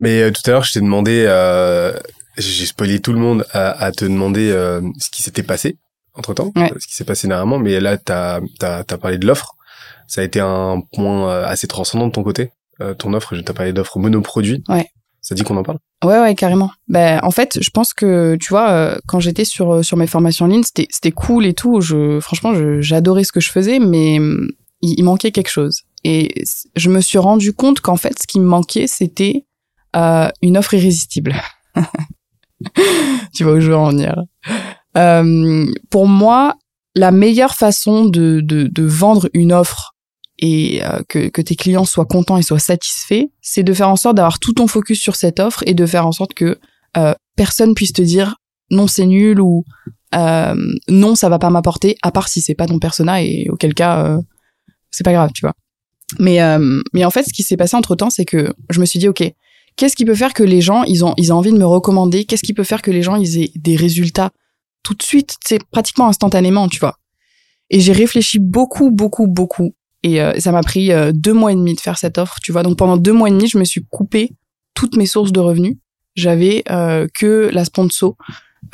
Mais euh, tout à l'heure, je t'ai demandé, euh, j'ai spoilé tout le monde à, à te demander euh, ce qui s'était passé entre temps, Ouais. ce qui s'est passé dernièrement. Mais là, t'as as, as parlé de l'offre. Ça a été un point euh, assez transcendant de ton côté. Euh, ton offre, je t'ai parlé d'offre monoproduit. Ouais. Ça dit qu'on en parle? Ouais, ouais, carrément. Ben, en fait, je pense que, tu vois, euh, quand j'étais sur, sur mes formations en ligne, c'était, cool et tout. Je, franchement, j'adorais ce que je faisais, mais hum, il, il manquait quelque chose. Et je me suis rendu compte qu'en fait, ce qui me manquait, c'était euh, une offre irrésistible. tu vois où je veux en venir. Euh, pour moi, la meilleure façon de, de, de vendre une offre et euh, que, que tes clients soient contents et soient satisfaits, c'est de faire en sorte d'avoir tout ton focus sur cette offre et de faire en sorte que euh, personne puisse te dire non c'est nul ou euh, non ça va pas m'apporter à part si c'est pas ton persona et auquel cas euh, c'est pas grave tu vois mais mais en fait ce qui s'est passé entre temps c'est que je me suis dit ok qu'est-ce qui peut faire que les gens ils ont ils ont envie de me recommander? Qu'est-ce qui peut faire que les gens ils aient des résultats? Tout de suite c'est pratiquement instantanément tu vois et j'ai réfléchi beaucoup beaucoup beaucoup et euh, ça m'a pris euh, deux mois et demi de faire cette offre, tu vois. Donc pendant deux mois et demi, je me suis coupé toutes mes sources de revenus. J'avais euh, que la sponsor,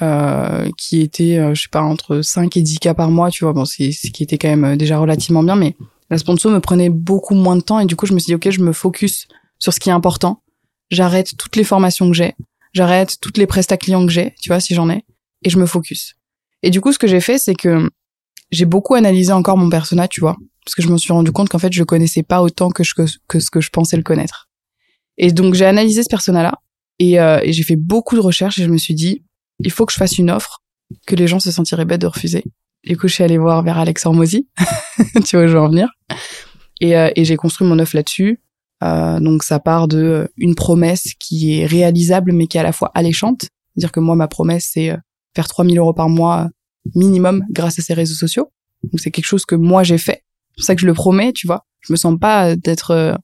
euh, qui était, euh, je sais pas, entre 5 et 10 cas par mois, tu vois. Bon, c'est ce qui était quand même déjà relativement bien, mais la sponsor me prenait beaucoup moins de temps. Et du coup, je me suis dit, OK, je me focus sur ce qui est important. J'arrête toutes les formations que j'ai. J'arrête toutes les prestats clients que j'ai, tu vois, si j'en ai. Et je me focus. Et du coup, ce que j'ai fait, c'est que j'ai beaucoup analysé encore mon persona, tu vois parce que je me suis rendu compte qu'en fait je connaissais pas autant que, ce que je pensais le connaître. Et donc j'ai analysé ce persona-là et, euh, et j'ai fait beaucoup de recherches et je me suis dit il faut que je fasse une offre que les gens se sentiraient bêtes de refuser. Du coup je suis allée voir vers Alex Hormozy, tu vois je veux en venir, et, euh, et j'ai construit mon offre là-dessus. Euh, donc ça part de euh, une promesse qui est réalisable mais qui est à la fois alléchante, c'est-à-dire que moi ma promesse c'est euh, faire 3000 euros par mois minimum grâce à ces réseaux sociaux. Donc c'est quelque chose que moi j'ai fait c'est pour ça que je le promets, tu vois. Je me sens pas d'être,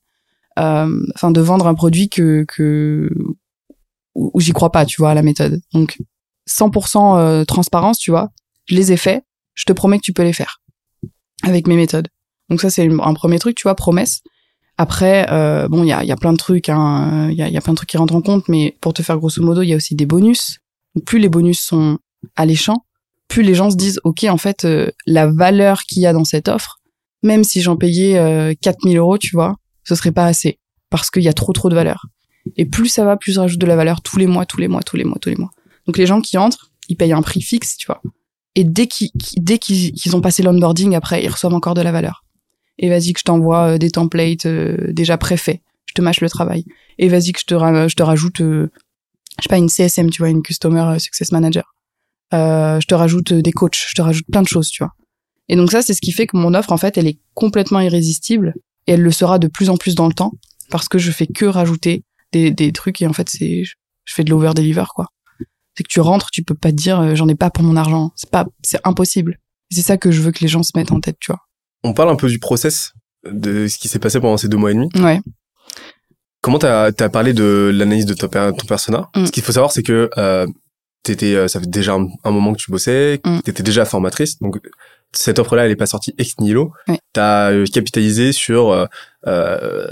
enfin, de vendre un produit que que où, j'y crois pas, tu vois, à la méthode. Donc 100% euh, transparence, tu vois. Je les ai faits. Je te promets que tu peux les faire avec mes méthodes. Donc ça c'est un premier truc, tu vois, promesse. Après, euh, bon, il y a, y a plein de trucs, hein, il y, a, y a plein de trucs qui rentrent en compte, mais pour te faire grosso modo, il y a aussi des bonus. Plus les bonus sont alléchants, plus les gens se disent, ok, en fait, euh, la valeur qu'il y a dans cette offre, même si j'en payais euh, 4000 euros, tu vois, ce serait pas assez parce qu'il y a trop trop de valeur. Et plus ça va, plus je rajoute de la valeur tous les mois, tous les mois, tous les mois, tous les mois. Donc les gens qui entrent, ils payent un prix fixe, tu vois. Et dès qu'ils dès qu'ils ont passé l'onboarding, après, ils reçoivent encore de la valeur. Et vas-y que je t'envoie euh, des templates euh, déjà préfaits. Je te mâche le travail. Et vas-y que je te, je te rajoute, euh, je sais pas, une CSM, tu vois, une Customer Success Manager. Euh, je te rajoute des coachs, je te rajoute plein de choses, tu vois. Et donc ça, c'est ce qui fait que mon offre, en fait, elle est complètement irrésistible et elle le sera de plus en plus dans le temps parce que je fais que rajouter des, des trucs et en fait, c'est je fais de l'over deliver quoi. C'est que tu rentres, tu peux pas te dire j'en ai pas pour mon argent, c'est pas c'est impossible. C'est ça que je veux que les gens se mettent en tête, tu vois. On parle un peu du process de ce qui s'est passé pendant ces deux mois et demi. Ouais. Comment t'as as parlé de l'analyse de ton, ton persona? Mm. Ce qu'il faut savoir, c'est que euh, t'étais, euh, ça fait déjà un, un moment que tu bossais, Mm. t'étais déjà formatrice, donc cette offre-là, elle est pas sortie ex nihilo. Ouais. T'as euh, capitalisé sur euh, euh,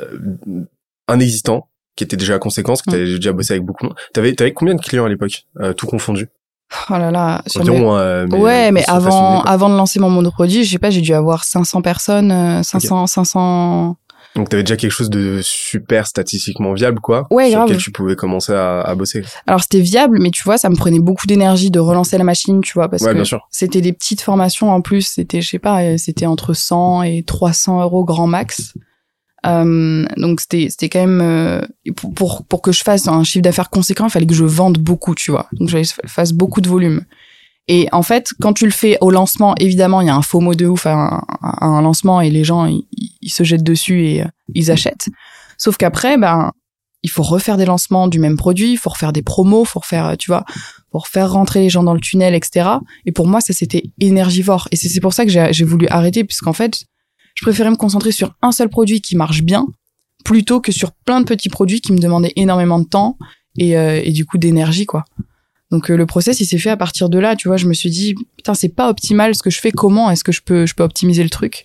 un existant qui était déjà à conséquence, que Mm. t'avais déjà bossé avec beaucoup de monde. T'avais, t'avais combien de clients à l'époque, euh, tout confondu? Oh là là. mes- euh, mais, ouais, mais avant, avant de lancer mon monoproduit, je sais pas, j'ai dû avoir 500 personnes, euh, 500, 500. Donc t'avais déjà quelque chose de super statistiquement viable, quoi. Ouais, sur grave. lequel tu pouvais commencer à, à bosser. Alors c'était viable, mais tu vois, ça me prenait beaucoup d'énergie de relancer la machine, tu vois, parce Ouais, que c'était des petites formations en plus. C'était, je sais pas, euh, c'était entre 100 et 300 euros grand max. Euh, donc c'était, c'était quand même euh, pour, pour que je fasse un chiffre d'affaires conséquent, il fallait que je vende beaucoup, tu vois. Donc je fasse beaucoup de volume. Et en fait, quand tu le fais au lancement, évidemment, il y a un faux mot de ouf à un, à un lancement et les gens ils, se jettent dessus et euh, ils achètent. Sauf qu'après, ben il faut refaire des lancements du même produit, il faut refaire des promos, faut refaire, tu vois, pour faire rentrer les gens dans le tunnel, etc. Et pour moi, ça c'était énergivore. Et c'est pour ça que j'ai voulu arrêter, puisqu'en fait, je préférais me concentrer sur un seul produit qui marche bien, plutôt que sur plein de petits produits qui me demandaient énormément de temps et, euh, et du coup d'énergie, quoi. Donc euh, le process, il s'est fait à partir de là, tu vois. Je me suis dit, putain, c'est pas optimal ce que je fais. Comment est-ce que je peux, je peux optimiser le truc?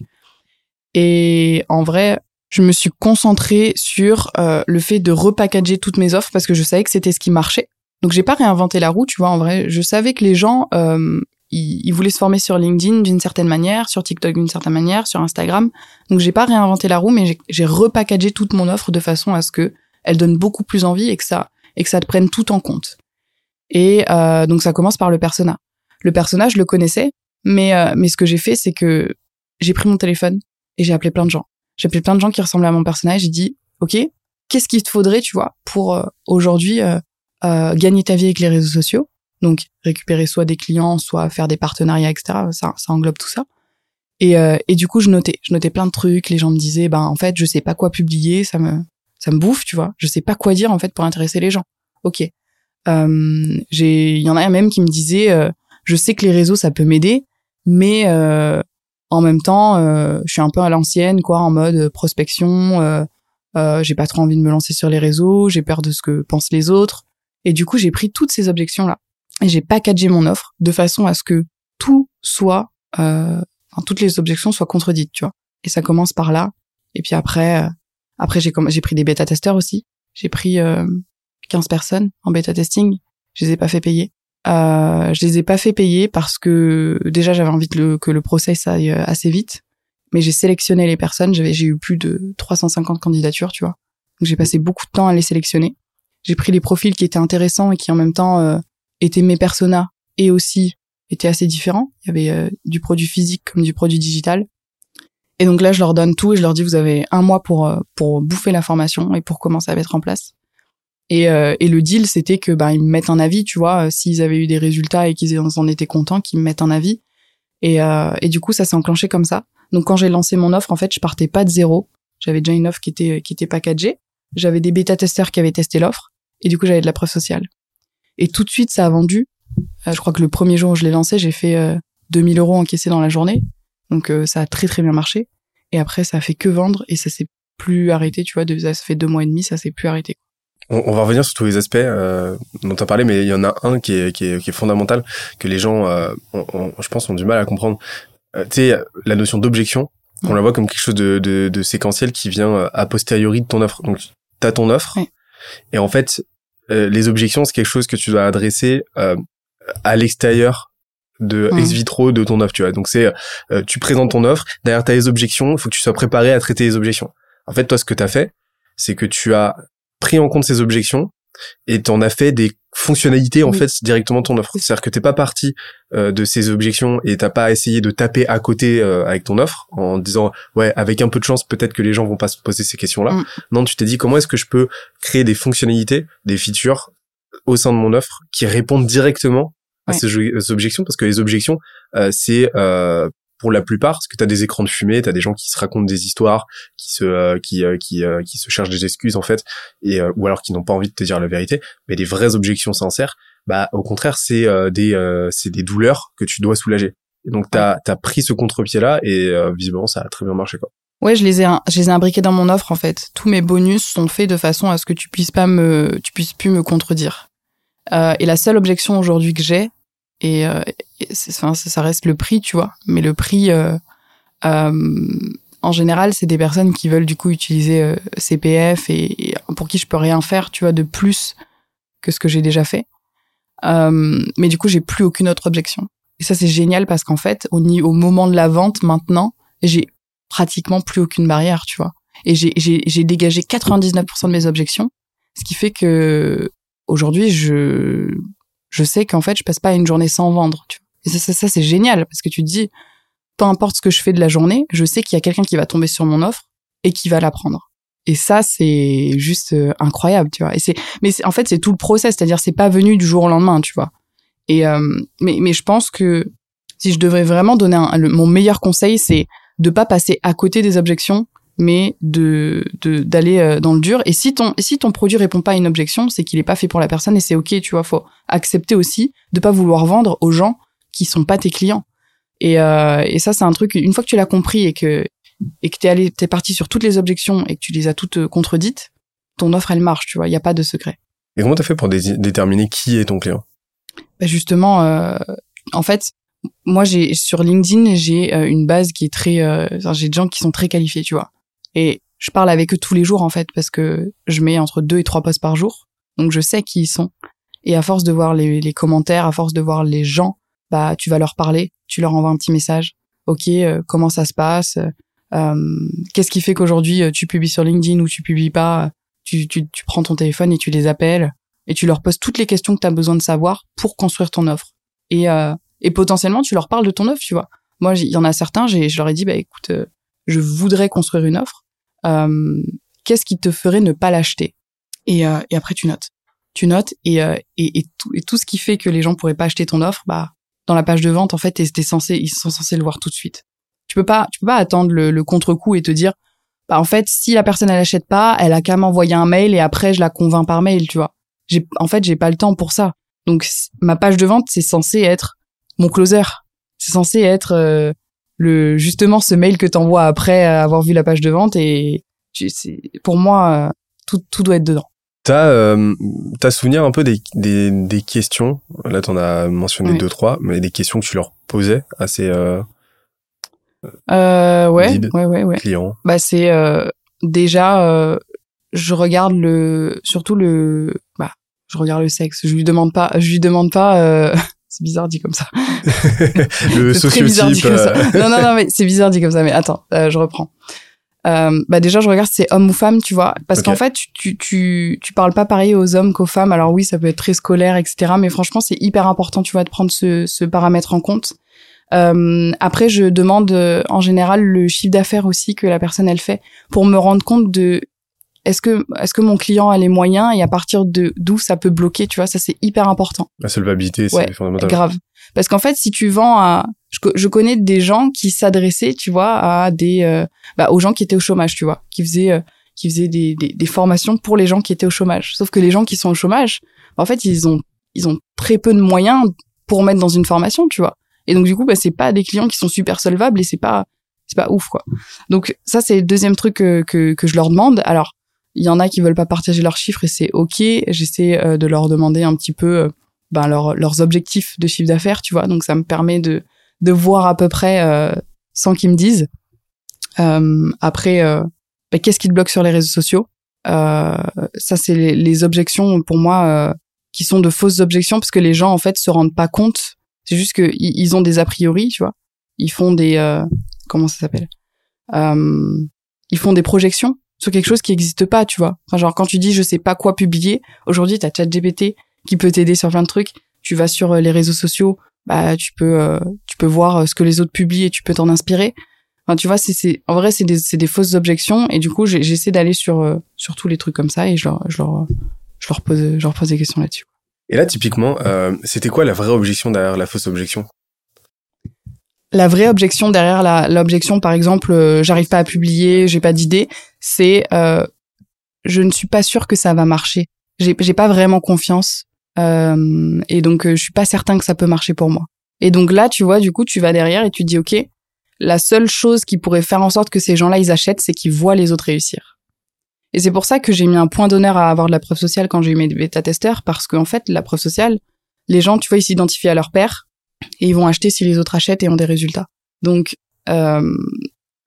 Et en vrai, je me suis concentrée sur euh, le fait de repackager toutes mes offres parce que je savais que c'était ce qui marchait. Donc j'ai pas réinventé la roue, tu vois. En vrai, je savais que les gens euh, ils, voulaient se former sur LinkedIn d'une certaine manière, sur TikTok d'une certaine manière, sur Instagram. Donc j'ai pas réinventé la roue, mais j'ai repackagé toute mon offre de façon à ce que elle donne beaucoup plus envie et que ça et que ça te prenne tout en compte. Et euh, donc ça commence par le persona. Le personnage, je le connaissais, mais euh, mais ce que j'ai fait, c'est que j'ai pris mon téléphone et j'ai appelé plein de gens. J'ai appelé plein de gens qui ressemblaient à mon personnage. J'ai dit, ok, qu'est-ce qu'il te faudrait, tu vois, pour euh, aujourd'hui euh, euh, gagner ta vie avec les réseaux sociaux? Donc récupérer soit des clients, soit faire des partenariats, etc. Ça, ça englobe tout ça. Et, et du coup, je notais, je notais plein de trucs. Les gens me disaient, ben en fait, je sais pas quoi publier, ça me ça me bouffe, tu vois. Je sais pas quoi dire en fait pour intéresser les gens. Ok. Euh, j'ai, il y en a même qui me disait, je sais que les réseaux ça peut m'aider, mais euh, en même temps, euh, je suis un peu à l'ancienne, quoi, en mode prospection. Euh, euh, j'ai pas trop envie de me lancer sur les réseaux, j'ai peur de ce que pensent les autres. Et du coup, j'ai pris toutes ces objections là et j'ai packagé mon offre de façon à ce que tout soit, euh, enfin, toutes les objections soient contredites, tu vois. Et ça commence par là. Et puis après, euh, après j'ai j'ai pris des bêta testeurs aussi. J'ai pris euh, 15 personnes en bêta testing. Je les ai pas fait payer. Euh, je les ai pas fait payer parce que déjà j'avais envie que le, que le process aille euh, assez vite, mais j'ai sélectionné les personnes. J'avais j'ai eu plus de 350 candidatures, tu vois. Donc j'ai passé beaucoup de temps à les sélectionner. J'ai pris les profils qui étaient intéressants et qui en même temps euh, étaient mes personas et aussi étaient assez différents. Il y avait euh, du produit physique comme du produit digital. Et donc là, je leur donne tout et je leur dis vous avez un mois pour euh, pour bouffer la formation et pour commencer à mettre en place. Et, euh, et le deal, c'était que bah, ils me mettent un avis, tu vois, s'ils avaient eu des résultats et qu'ils en étaient contents, qu'ils me mettent un avis. Et, et du coup, ça s'est enclenché comme ça. Donc quand j'ai lancé mon offre, en fait, je partais pas de zéro. J'avais déjà une offre qui était qui était packagée. J'avais des bêta testeurs qui avaient testé l'offre. Et du coup, j'avais de la preuve sociale. Et tout de suite, ça a vendu. je crois que le premier jour où je l'ai lancé, j'ai fait 2000 euros encaissés dans la journée. Donc ça a très très bien marché. Et après, ça a fait que vendre et ça s'est plus arrêté. Tu vois, ça fait deux mois et demi, ça s'est plus arrêté. On, va revenir sur tous les aspects euh, dont tu as parlé, mais il y en a un qui est, qui est, qui est fondamental, que les gens, euh, je pense, ont du mal à comprendre. Euh, tu sais, la notion d'objection, on la voit comme quelque chose de, de, de, séquentiel qui vient euh, a posteriori de ton offre. Donc, tu as ton offre, et en fait, euh, les objections, c'est quelque chose que tu dois adresser à l'extérieur de ex vitro de ton offre, tu vois. Donc, c'est, tu présentes ton offre, derrière tu as les objections, il faut que tu sois préparé à traiter les objections. En fait, toi, ce que tu as fait, c'est que tu as pris en compte ces objections et t'en as fait des fonctionnalités en fait directement ton offre. C'est-à-dire que t'es pas parti euh, de ces objections et t'as pas essayé de taper à côté euh, avec ton offre en disant ouais avec un peu de chance peut-être que les gens vont pas se poser ces questions-là. Mm. Non, tu t'es dit comment est-ce que je peux créer des fonctionnalités, des features au sein de mon offre qui répondent directement à ces, objections? Parce que les objections euh, c'est pour la plupart, parce que tu as des écrans de fumée, tu as des gens qui se racontent des histoires, qui se euh, qui euh, qui, euh, qui se cherchent des excuses en fait et ou alors qui n'ont pas envie de te dire la vérité, mais des vraies objections sincères, bah au contraire, c'est des c'est des douleurs que tu dois soulager. Donc tu as, pris ce contre-pied là et visiblement ça a très bien marché quoi. Ouais, je les ai je les ai imbriqués dans mon offre en fait. Tous mes bonus sont faits de façon à ce que tu puisses pas me tu puisses plus me contredire. et la seule objection aujourd'hui que j'ai, et, euh, enfin, ça reste le prix, tu vois. Mais le prix, euh, euh, en général, c'est des personnes qui veulent du coup utiliser euh, CPF et, pour qui je peux rien faire, tu vois, de plus que ce que j'ai déjà fait. Euh, mais du coup, j'ai plus aucune autre objection. Et ça, c'est génial parce qu'en fait, au, au moment de la vente, maintenant, j'ai pratiquement plus aucune barrière, tu vois. Et j'ai dégagé 99% de mes objections, ce qui fait que aujourd'hui, je je sais qu'en fait, je passe pas une journée sans vendre. Tu vois. Et ça, ça, ça c'est génial parce que tu te dis, peu importe ce que je fais de la journée, je sais qu'il y a quelqu'un qui va tomber sur mon offre et qui va la prendre. Et ça, c'est juste euh, incroyable, tu vois. Et c'est, mais en fait, c'est tout le process, c'est-à-dire c'est pas venu du jour au lendemain, tu vois. Et euh, mais, mais je pense que si je devrais vraiment donner un, mon meilleur conseil, c'est de pas passer à côté des objections mais de d'aller euh, dans le dur. Et si ton si ton produit répond pas à une objection, c'est qu'il est pas fait pour la personne et c'est ok, tu vois. Faut accepter aussi de pas vouloir vendre aux gens qui sont pas tes clients. Et euh, et ça c'est un truc une fois que tu l'as compris et que et que t'es allé t'es parti sur toutes les objections et que tu les as toutes euh, contredites, ton offre elle marche, tu vois. Il y a pas de secret. Et comment t'as fait pour déterminer qui est ton client? Bah Justement, euh, en fait, moi j'ai sur LinkedIn j'ai une base qui est très, j'ai des gens qui sont très qualifiés, tu vois. Et je parle avec eux tous les jours en fait parce que je mets entre deux et trois posts par jour, donc je sais qui ils sont. Et à force de voir les, les commentaires, à force de voir les gens, bah tu vas leur parler, tu leur envoies un petit message. Ok, euh, comment ça se passe? Euh, Qu'est-ce qui fait qu'aujourd'hui euh, tu publies sur LinkedIn ou tu publies pas tu, tu, tu prends ton téléphone et tu les appelles et tu leur poses toutes les questions que tu as besoin de savoir pour construire ton offre. Et, euh, et potentiellement, tu leur parles de ton offre, tu vois. Moi, il y en a certains, je leur ai dit, bah écoute, euh, je voudrais construire une offre. Euh, qu'est-ce qui te ferait ne pas l'acheter? Et, euh, et après, tu notes. Tu notes et, euh, et, et, tout, et tout ce qui fait que les gens pourraient pas acheter ton offre, bah dans la page de vente, en fait, t'es, t'es censé, ils sont censés le voir tout de suite. Tu peux pas, tu peux pas attendre le, le contre-coup et te dire, bah en fait, si la personne elle achète pas, elle a qu'à m'envoyer un mail et après je la convainc par mail, tu vois. J'ai, en fait, j'ai pas le temps pour ça. Donc ma page de vente, c'est censé être mon closer. C'est censé être euh, le justement ce mail que t'envoies après avoir vu la page de vente et tu, pour moi euh, tout, tout doit être dedans. T'as euh, t'as souvenir un peu des, des, des questions? Là t'en as mentionné Oui. deux trois mais des questions que tu leur posais à ces euh, Euh, ouais, ouais, ouais, ouais. clients Bah c'est euh, déjà euh, je regarde le surtout le bah je regarde le sexe. Je lui demande pas je lui demande pas euh, c'est bizarre dit comme ça. le très bizarre dit sociotype comme ça. Non non non mais c'est bizarre dit comme ça mais attends, euh, je reprends. Euh, bah déjà je regarde si c'est homme ou femme tu vois. Parce qu'en fait tu, tu tu tu parles pas pareil aux hommes qu'aux femmes. Alors oui ça peut être très scolaire etc mais franchement c'est hyper important tu vois de prendre ce ce paramètre en compte. Euh, après je demande euh, en général le chiffre d'affaires aussi que la personne elle fait pour me rendre compte de est-ce que est-ce que mon client a les moyens et à partir de d'où ça peut bloquer tu vois. Ça c'est hyper important. La solvabilité c'est Ouais, fondamental. grave. Parce qu'en fait si tu vends à je, co- je connais des gens qui s'adressaient tu vois à des euh, bah, aux gens qui étaient au chômage tu vois qui faisaient euh, qui faisaient des, des, des formations pour les gens qui étaient au chômage. Sauf que les gens qui sont au chômage en fait ils ont ils ont très peu de moyens pour mettre dans une formation tu vois. Et donc du coup bah c'est pas des clients qui sont super solvables et c'est pas c'est pas ouf quoi. Donc ça c'est le deuxième truc que, que que je leur demande. Alors il y en a qui veulent pas partager leurs chiffres et c'est ok. J'essaie euh, de leur demander un petit peu ben, leur- leurs objectifs de chiffre d'affaires, tu vois. Donc ça me permet de, de voir à peu près euh, sans qu'ils me disent. Euh, après, euh, ben, qu'est-ce qui te bloque sur les réseaux sociaux? Euh, Ça, c'est les, les objections pour moi euh, qui sont de fausses objections parce que les gens en fait se rendent pas compte. C'est juste que ils ont des a priori, tu vois. Ils font des comment ça s'appelle? Ils font des projections sur quelque chose qui n'existe pas, tu vois. Enfin, genre quand tu dis je sais pas quoi publier, aujourd'hui t'as ChatGPT qui peut t'aider sur plein de trucs. Tu vas sur les réseaux sociaux, bah tu peux euh, tu peux voir euh, ce que les autres publient et tu peux t'en inspirer. Enfin, tu vois, c'est c'est en vrai c'est des c'est des fausses objections et du coup j'essaie d'aller sur euh, sur tous les trucs comme ça et je leur je leur je leur pose je leur pose des questions là-dessus. et là typiquement euh, c'était quoi la vraie objection derrière la fausse objection? La vraie objection derrière la l'objection par exemple euh, j'arrive pas à publier, j'ai pas d'idée, c'est euh, je ne suis pas sûre que ça va marcher. J'ai j'ai pas vraiment confiance euh, et donc euh, je suis pas certain que ça peut marcher pour moi. Et donc là, tu vois, du coup, tu vas derrière et tu te dis OK, la seule chose qui pourrait faire en sorte que ces gens-là ils achètent, c'est qu'ils voient les autres réussir. Et c'est pour ça que j'ai mis un point d'honneur à avoir de la preuve sociale quand j'ai eu mes bêta-testeurs parce qu'en fait, la preuve sociale, les gens, tu vois, ils s'identifient à leur père et ils vont acheter si les autres achètent et ont des résultats. Donc euh,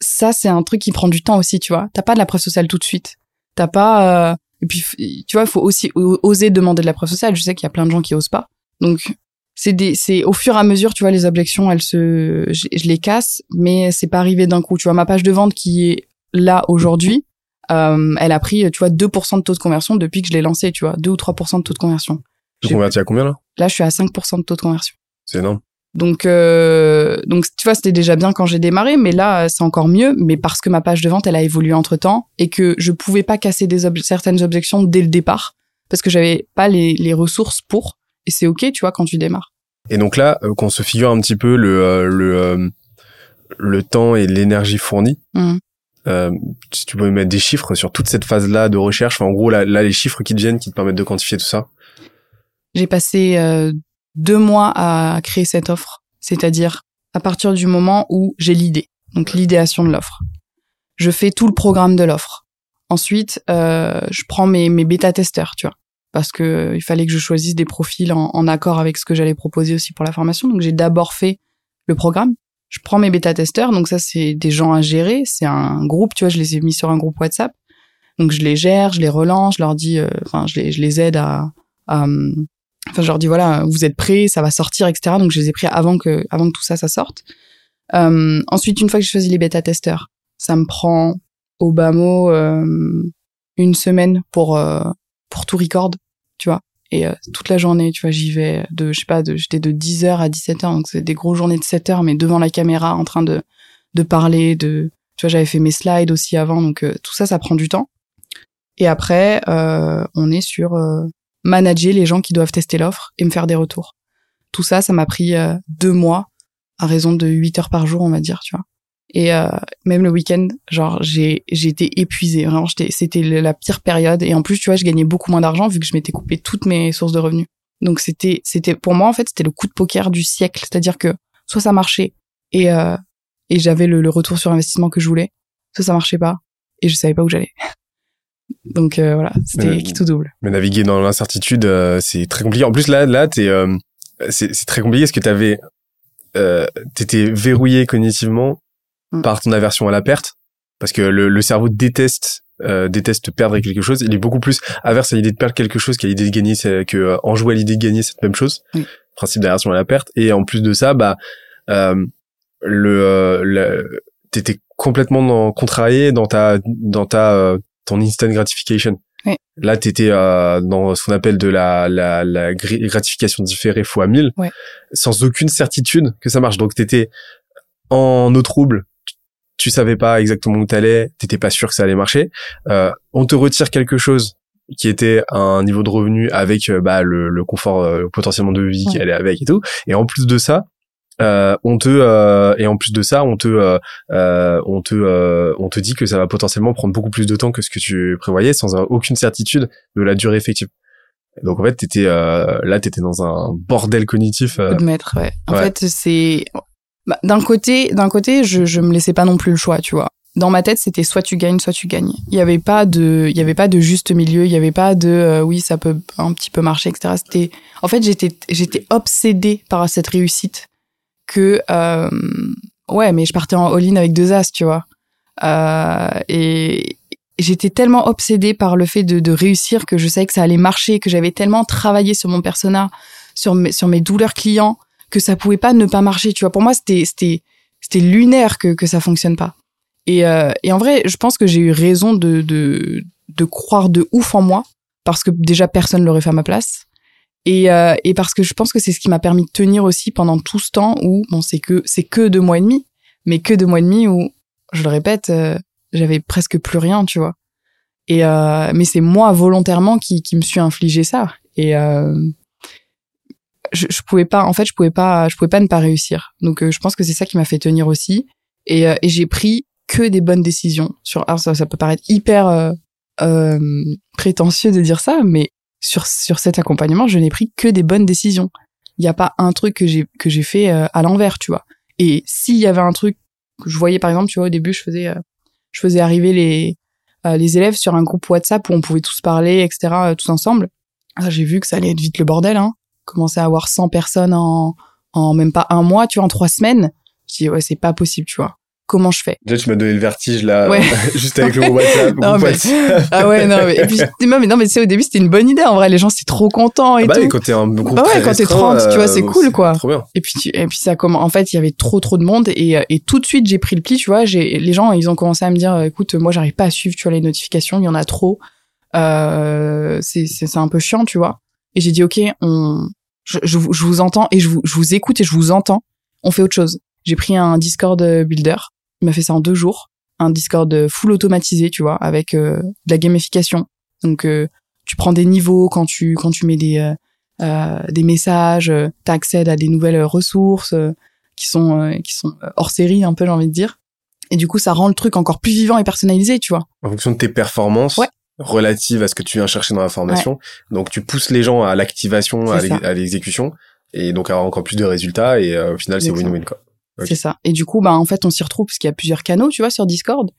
ça, c'est un truc qui prend du temps aussi, tu vois. T'as pas de la preuve sociale tout de suite. T'as pas. euh, Et puis, tu vois, il faut aussi oser demander de la preuve sociale. Je sais qu'il y a plein de gens qui osent pas. Donc, c'est des, c'est au fur et à mesure, tu vois, les objections, elles se, je, je les casse, mais c'est pas arrivé d'un coup. Tu vois, ma page de vente qui est là aujourd'hui, euh, elle a pris, tu vois, 2% de taux de conversion depuis que je l'ai lancée, tu vois, 2 ou 3% de taux de conversion. tu convertis à combien là? Là, je suis à 5% de taux de conversion. c'est énorme Donc, euh, donc tu vois, c'était déjà bien quand j'ai démarré, mais là, c'est encore mieux. Mais parce que ma page de vente, elle a évolué entre temps et que je pouvais pas casser des ob- certaines objections dès le départ parce que j'avais pas les, les ressources pour. Et c'est ok, tu vois, quand tu démarres. Et donc là, euh, qu'on se figure un petit peu le euh, le le temps et l'énergie fournie. Euh, si tu peux mettre des chiffres sur toute cette phase-là de recherche, enfin, en gros là, là les chiffres qui te viennent, qui te permettent de quantifier tout ça. J'ai passé deux mois à créer cette offre, c'est-à-dire à partir du moment où j'ai l'idée, donc l'idéation de l'offre. Je fais tout le programme de l'offre. Ensuite, euh, je prends mes, mes bêta-testeurs, tu vois, parce que il fallait que je choisisse des profils en, en accord avec ce que j'allais proposer aussi pour la formation. Donc j'ai d'abord fait le programme. je prends mes bêta-testeurs, donc ça c'est des gens à gérer, c'est un groupe, tu vois, je les ai mis sur un groupe WhatsApp. Donc je les gère, je les relance, je leur dis, euh, enfin je les, je les aide à, enfin je leur dis voilà, vous êtes prêts, ça va sortir, etc. Donc je les ai pris avant que, avant que tout ça, ça sorte. Euh, ensuite, une fois que j'ai choisi les bêta-testeurs, ça me prend au bas mot euh, une semaine pour pour tout record, tu vois. Et euh, toute la journée, tu vois, j'y vais de, je sais pas, j'étais de 10h à 17h, donc c'est des grosses journées de 7 heures, mais devant la caméra, en train de, de parler, de, tu vois, j'avais fait mes slides aussi avant, donc euh, tout ça, ça prend du temps. Et après, euh, on est sur manager les gens qui doivent tester l'offre et me faire des retours. Tout ça, ça m'a pris deux mois, à raison de 8 heures par jour, on va dire, tu vois. Et euh, même le week-end, genre j'ai été épuisée. Vraiment, c'était la pire période. Et en plus, tu vois, je gagnais beaucoup moins d'argent vu que je m'étais coupé toutes mes sources de revenus. Donc c'était c'était pour moi en fait c'était le coup de poker du siècle. C'est-à-dire que soit ça marchait et euh, et j'avais le, le, retour sur investissement que je voulais, soit ça marchait pas et je savais pas où j'allais. Donc euh, voilà, c'était qui tout double. Mais naviguer dans l'incertitude, euh, c'est très compliqué. En plus là, là, t'es, euh, c'est, c'est très compliqué. Est-ce que t'avais, euh, t'étais verrouillé cognitivement Mm. par ton aversion à la perte, parce que le, le cerveau déteste euh, déteste perdre quelque chose. Il est beaucoup plus averse à l'idée de perdre quelque chose qu'à l'idée de gagner, que euh, en jouer à l'idée de gagner cette même chose. Principe d'aversion à la perte. Et en plus de ça, bah euh, le, le t'étais complètement dans, contrarié dans ta dans ta euh, ton instant gratification. Oui. Là, t'étais euh, dans ce qu'on appelle de la, la, la gratification différée fois 1000, sans aucune certitude que ça marche. Donc, t'étais en eau trouble, tu savais pas exactement où t'allais, t'étais pas sûr que ça allait marcher. Euh, on te retire quelque chose qui était un niveau de revenu avec euh, bah, le, le confort euh, potentiellement de vie qui allait avec et tout. Et en plus de ça, euh, on te euh, et en plus de ça, on te on te on te dit que ça va potentiellement prendre beaucoup plus de temps que ce que tu prévoyais sans aucune certitude de la durée effective. Donc en fait, t'étais là, t'étais dans un bordel cognitif. De maître, ouais. En fait, c'est bah, d'un côté, d'un côté, je, je me laissais pas non plus le choix, tu vois. Dans ma tête, c'était soit tu gagnes, soit tu gagnes. Il y avait pas de, il y avait pas de juste milieu. Il y avait pas de, euh, oui, ça peut un petit peu marcher, etc. C'était, en fait, j'étais, j'étais obsédée par cette réussite que, euh, ouais, mais je partais en all-in avec deux as, tu vois. Euh, et j'étais tellement obsédée par le fait de, réussir que je savais que ça allait marcher, que j'avais tellement travaillé sur mon persona, sur mes, douleurs clients que ça pouvait pas ne pas marcher. Tu vois, pour moi, c'était c'était lunaire que que ça fonctionne pas. Et euh, et en vrai, je pense que j'ai eu raison de de de croire de ouf en moi parce que déjà personne l'aurait fait à ma place. Et, euh, et parce que je pense que c'est ce qui m'a permis de tenir aussi pendant tout ce temps où bon c'est que c'est que deux mois et demi, mais que deux mois et demi où je le répète, euh, j'avais presque plus rien, tu vois. Et euh, mais c'est moi volontairement qui qui me suis infligé ça. Et euh, je, je pouvais pas en fait je pouvais pas je pouvais pas ne pas réussir donc euh, je pense que c'est ça qui m'a fait tenir aussi et, et j'ai pris que des bonnes décisions sur alors ça, ça peut paraître hyper euh, prétentieux de dire ça mais sur sur cet accompagnement je n'ai pris que des bonnes décisions il n'y a pas un truc que j'ai que j'ai fait à l'envers tu vois et s'il y avait un truc que je voyais par exemple tu vois au début je faisais je faisais arriver les les élèves sur un groupe WhatsApp où on pouvait tous parler etc tous ensemble ah, j'ai vu que ça allait être vite le bordel hein commencer à avoir 100 personnes en, en même pas un mois, tu vois, en trois semaines. Je dis, ouais, c'est pas possible, tu vois. Comment je fais Déjà, tu m'as donné le vertige, là, ouais. juste avec le WhatsApp. non, mais... ah ouais, non, mais, et puis, non, mais, non, mais tu sais, au début, c'était une bonne idée, en vrai. Les gens, c'est trop content et ah bah, tout. Et quand t'es un groupe bah ouais, très quand t'es 30, tu vois, c'est euh, cool, quoi. Trop bien. Et puis, tu, et puis, ça comment, en fait, il y avait trop, trop de monde et, et tout de suite, j'ai pris le pli, tu vois, j'ai, les gens, ils ont commencé à me dire, écoute, moi, j'arrive pas à suivre, tu vois, les notifications, il y en a trop. Euh, c'est, c'est un peu chiant, tu vois. Et j'ai dit, OK, on, je, je, vous entends et je vous, je vous écoute et je vous entends. On fait autre chose. J'ai pris un Discord builder. Il m'a fait ça en deux jours. Un Discord full automatisé, tu vois, avec euh, de la gamification. Donc, euh, tu prends des niveaux quand tu quand tu mets des euh, euh des messages. T'accèdes à des nouvelles ressources qui sont qui sont hors série un peu, j'ai envie de dire. Et du coup, ça rend le truc encore plus vivant et personnalisé, tu vois. En fonction de tes performances. Ouais relative à ce que tu viens chercher dans la formation. Donc tu pousses les gens à l'activation, à l'exécution, et donc à avoir encore plus de résultats. Et euh, au final, c'est win-win C'est ça. Et du coup, bah en fait, on s'y retrouve parce qu'il y a plusieurs canaux, tu vois, sur Discord.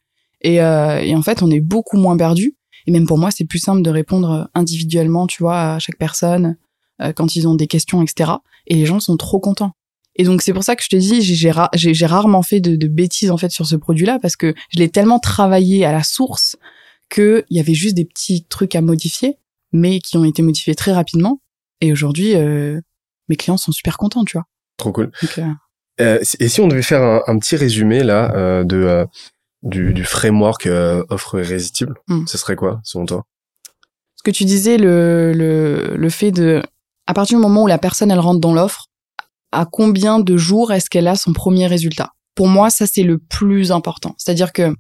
Et, euh, et en fait, on est beaucoup moins perdu. Et même pour moi, c'est plus simple de répondre individuellement, tu vois, à chaque personne euh, quand ils ont des questions, etc. Et les gens sont trop contents. Et donc c'est pour ça que je te dis, j'ai ra- j'ai j'ai rarement fait de, de bêtises en fait sur ce produit-là parce que je l'ai tellement travaillé à la source que il y avait juste des petits trucs à modifier, mais qui ont été modifiés très rapidement. Et aujourd'hui, euh, mes clients sont super contents, tu vois. Trop cool. Donc, Euh, et si on devait faire un, un petit résumé là euh, de euh, du, du framework euh, offre irrésistible, Hmm. ce serait quoi selon toi? Ce que tu disais, le, le, le fait de, à partir du moment où la personne elle rentre dans l'offre, à combien de jours est-ce qu'elle a son premier résultat? Pour moi, ça c'est le plus important. C'est-à-dire que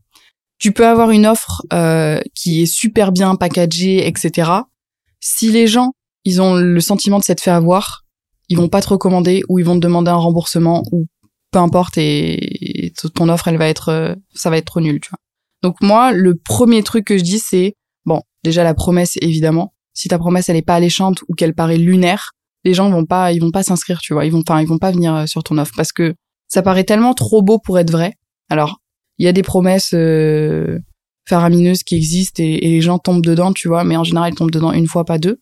tu peux avoir une offre euh, qui est super bien packagée, etc. Si les gens ils ont le sentiment de s'être fait avoir, ils vont pas te recommander ou ils vont te demander un remboursement ou peu importe et, et ton offre elle va être euh, ça va être trop nul, tu vois. Donc moi, le premier truc que je dis c'est Bon, déjà la promesse évidemment. Si ta promesse elle est pas alléchante ou qu'elle paraît lunaire, les gens vont pas ils vont pas s'inscrire, tu vois. Ils vont enfin ils vont pas venir euh, sur ton offre parce que ça paraît tellement trop beau pour être vrai. Alors, il y a des promesses euh, faramineuses qui existent et, et les gens tombent dedans, tu vois, mais en général ils tombent dedans une fois pas deux.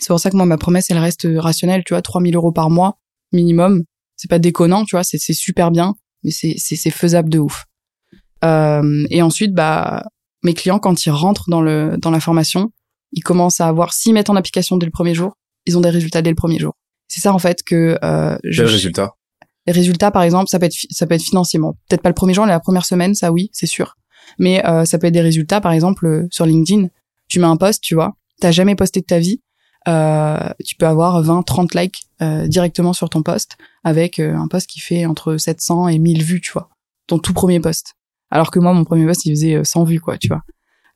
C'est pour ça que moi ma promesse elle reste rationnelle, tu vois, 3000 euros par mois minimum. C'est pas déconnant, tu vois, c'est c'est super bien, mais c'est c'est c'est faisable de ouf. Euh, et ensuite bah mes clients, quand ils rentrent dans le dans la formation, ils commencent à avoir, s'ils mettent en application dès le premier jour, ils ont des résultats dès le premier jour. C'est ça en fait que euh, je, Quel résultat? Les résultats, par exemple, ça peut être ça peut être financièrement. Peut-être pas le premier jour, mais la première semaine, ça oui, c'est sûr. Mais euh, ça peut être des résultats, par exemple, euh, sur LinkedIn. Tu mets un post, tu vois, t'as jamais posté de ta vie, tu peux avoir 20, 30 likes euh, directement sur ton post avec euh, un post qui fait entre 700 et 1000 vues, tu vois, ton tout premier post. Alors que moi, mon premier post, il faisait euh, 100 vues, quoi, tu vois.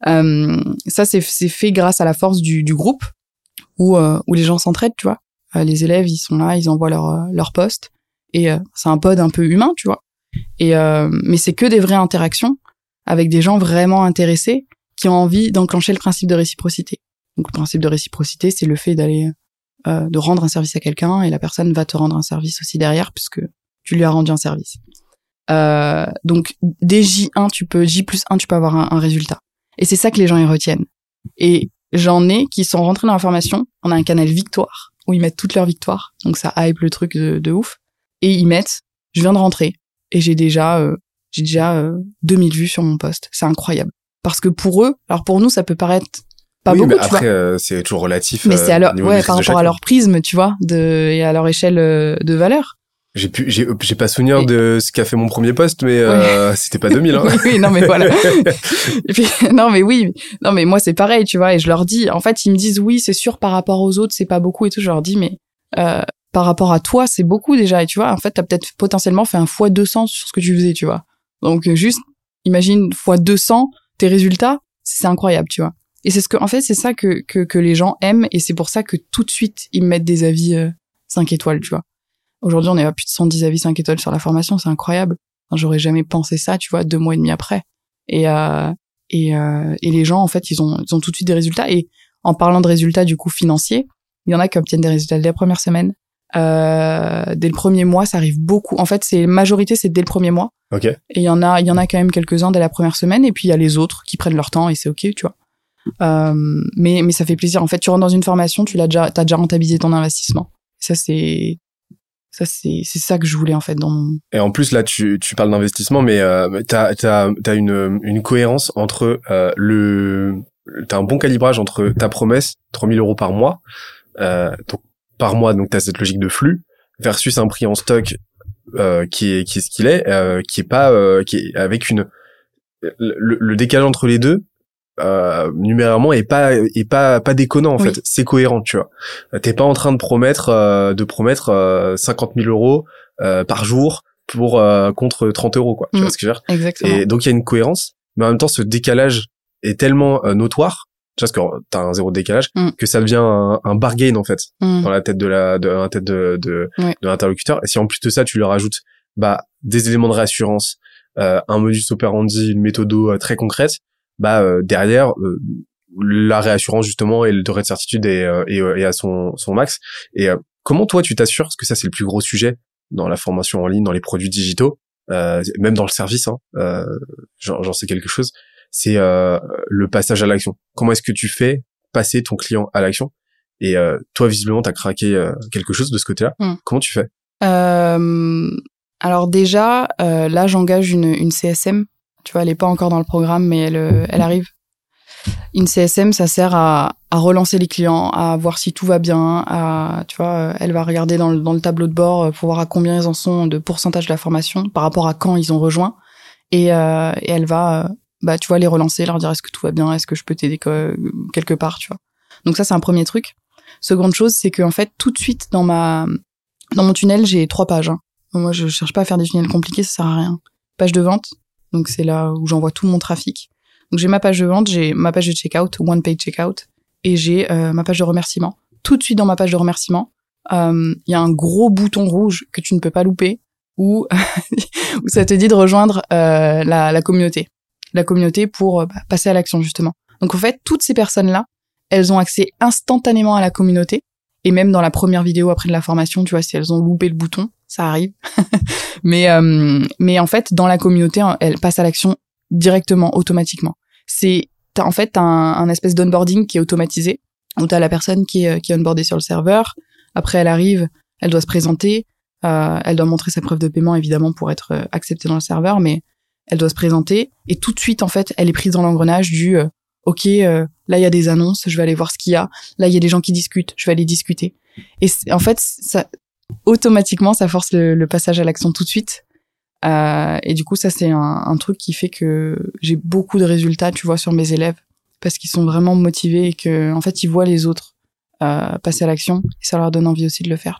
Euh, ça, c'est fait grâce à la force du, du groupe où, euh, où les gens s'entraident, tu vois. Euh, les élèves, ils sont là, ils envoient leur, euh, leur et euh, c'est un pod un peu humain, tu vois. Et euh, mais c'est que des vraies interactions avec des gens vraiment intéressés qui ont envie d'enclencher le principe de réciprocité. Donc le principe de réciprocité, c'est le fait d'aller euh, de rendre un service à quelqu'un et la personne va te rendre un service aussi derrière puisque tu lui as rendu un service. Euh, donc dès J1, tu peux J plus 1, tu peux avoir un, un résultat. Et c'est ça que les gens y retiennent. Et j'en ai qui sont rentrés dans la formation. On a un canal victoire où ils mettent toutes leurs victoires. Donc ça hype le truc de, ouf. Et ils mettent, je viens de rentrer et j'ai déjà, euh, j'ai déjà euh, 2000 vues sur mon post. C'est incroyable. Parce que pour eux, alors pour nous, ça peut paraître pas oui, beaucoup, mais tu après, euh, c'est toujours relatif. Mais euh, c'est à leur, au niveau ouais, par rapport à leur prisme, tu vois, de, et à leur échelle euh, de valeur. J'ai pu, j'ai, j'ai pas souvenir Et- de ce qu'a fait mon premier poste, mais euh, c'était pas 2000. Hein. oui, non, mais voilà. et puis, non, mais oui. Non, mais moi, c'est pareil, tu vois, et je leur dis, en fait, ils me disent, oui, c'est sûr, par rapport aux autres, c'est pas beaucoup et tout. Je leur dis, mais, euh, par rapport à toi, c'est beaucoup déjà. Et tu vois, en fait, t'as peut-être potentiellement fait un fois 200 sur ce que tu faisais, tu vois. Donc, euh, juste, imagine fois 200 tes résultats, c'est incroyable, tu vois. Et c'est ce que, en fait, c'est ça que, que, que les gens aiment, et c'est pour ça que tout de suite, ils me mettent des avis euh, 5 étoiles, tu vois. Aujourd'hui, on est à plus de 110 avis 5 étoiles sur la formation, c'est incroyable. Enfin, J'aurais jamais pensé ça, tu vois, deux mois et demi après. Et, euh, et, euh, et les gens, en fait, ils ont, ils ont tout de suite des résultats. Et en parlant de résultats, du coup, financiers, il y en a qui obtiennent des résultats dès la première semaine. Euh, dès le premier mois, ça arrive beaucoup. En fait, c'est majorité, c'est dès le premier mois. Ok. Et il y en a, il y en a quand même quelques-uns dès la première semaine. Et puis il y a les autres qui prennent leur temps et c'est ok, tu vois. Euh, mais mais ça fait plaisir. En fait, tu rentres dans une formation, tu l'as déjà, t'as déjà rentabilisé ton investissement. Ça c'est, ça c'est, c'est ça que je voulais en fait dans mon. Et en plus, là, tu, tu parles d'investissement, mais euh, t'as, t'as, t'as une, une cohérence entre euh, le... T'as un bon calibrage entre ta promesse, 3000 euros par mois, euh, donc par mois, donc t'as cette logique de flux, versus un prix en stock euh, qui est qui est ce qu'il est, euh, qui est pas euh, qui est avec une le, le décalage entre les deux euh, numérairement est pas est pas pas déconnant en Oui. fait c'est cohérent tu vois Euh, t'es pas en train de promettre euh, de promettre euh, 50 000 euros euh, par jour pour euh, contre 30 euros quoi tu Mm. vois ce que je veux dire? Exactement. et donc il y a une cohérence mais en même temps ce décalage est tellement notoire tu vois, parce que t'as un zéro de décalage Mm. que ça devient un, un bargain en fait Mm. dans la tête de la de, la tête de de, de l'interlocuteur et si en plus de ça tu leur ajoutes bah des éléments de réassurance euh, un modus operandi une méthodo euh, très concrète bah euh, derrière euh, la réassurance justement et le degré de certitude est, euh, est, est à son son max et euh, comment toi tu t'assures parce que ça c'est le plus gros sujet dans la formation en ligne dans les produits digitaux euh, même dans le service hein, euh, j'en sais quelque chose c'est euh, le passage à l'action comment est-ce que tu fais passer ton client à l'action? Et euh, toi, visiblement, t'as craqué euh, quelque chose de ce côté-là. Mm. Comment tu fais? Euh, Alors déjà, euh, là, j'engage une, une CSM. Tu vois, elle est pas encore dans le programme, mais elle, euh, elle arrive. Une CSM, ça sert à, à relancer les clients, à voir si tout va bien. À, tu vois, euh, elle va regarder dans le, dans le tableau de bord euh, pour voir à combien ils en sont de pourcentage de la formation par rapport à quand ils ont rejoint. Et, euh, et elle va, bah, tu vois, les relancer, leur dire est-ce que tout va bien, est-ce que je peux t'aider quelque part, tu vois? Donc ça, c'est un premier truc. Seconde chose, c'est qu'en fait, tout de suite dans ma dans mon tunnel, j'ai trois pages. hein. Moi, je cherche pas à faire des tunnels compliqués, ça sert à rien. Page de vente, donc c'est là où j'envoie tout mon trafic. Donc j'ai ma page de vente, j'ai ma page de checkout, one page checkout, et j'ai euh, ma page de remerciement. Tout de suite dans ma page de remerciement, euh, il y a un gros bouton rouge que tu ne peux pas louper, où, où ça te dit de rejoindre euh, la, la communauté. La communauté pour euh, bah, passer à l'action justement. Donc en fait, toutes ces personnes-là, elles ont accès instantanément à la communauté. Et même dans la première vidéo après de la formation, tu vois, si elles ont loupé le bouton, ça arrive. mais euh, mais en fait, dans la communauté, elles passent à l'action directement, automatiquement. C'est en fait un, espèce d'onboarding qui est automatisé où t'as la personne qui est qui est onboardée sur le serveur. Après, elle arrive, elle doit se présenter, euh, elle doit montrer sa preuve de paiement évidemment pour être euh, acceptée dans le serveur, mais elle doit se présenter et tout de suite en fait, elle est prise dans l'engrenage du euh, ok, euh, là il y a des annonces, je vais aller voir ce qu'il y a. Là il y a des gens qui discutent, je vais aller discuter. Et en fait, ça automatiquement ça force le, le passage à l'action tout de suite. Euh, et du coup, ça c'est un, un truc qui fait que j'ai beaucoup de résultats, tu vois, sur mes élèves parce qu'ils sont vraiment motivés et que en fait ils voient les autres euh, passer à l'action et ça leur donne envie aussi de le faire.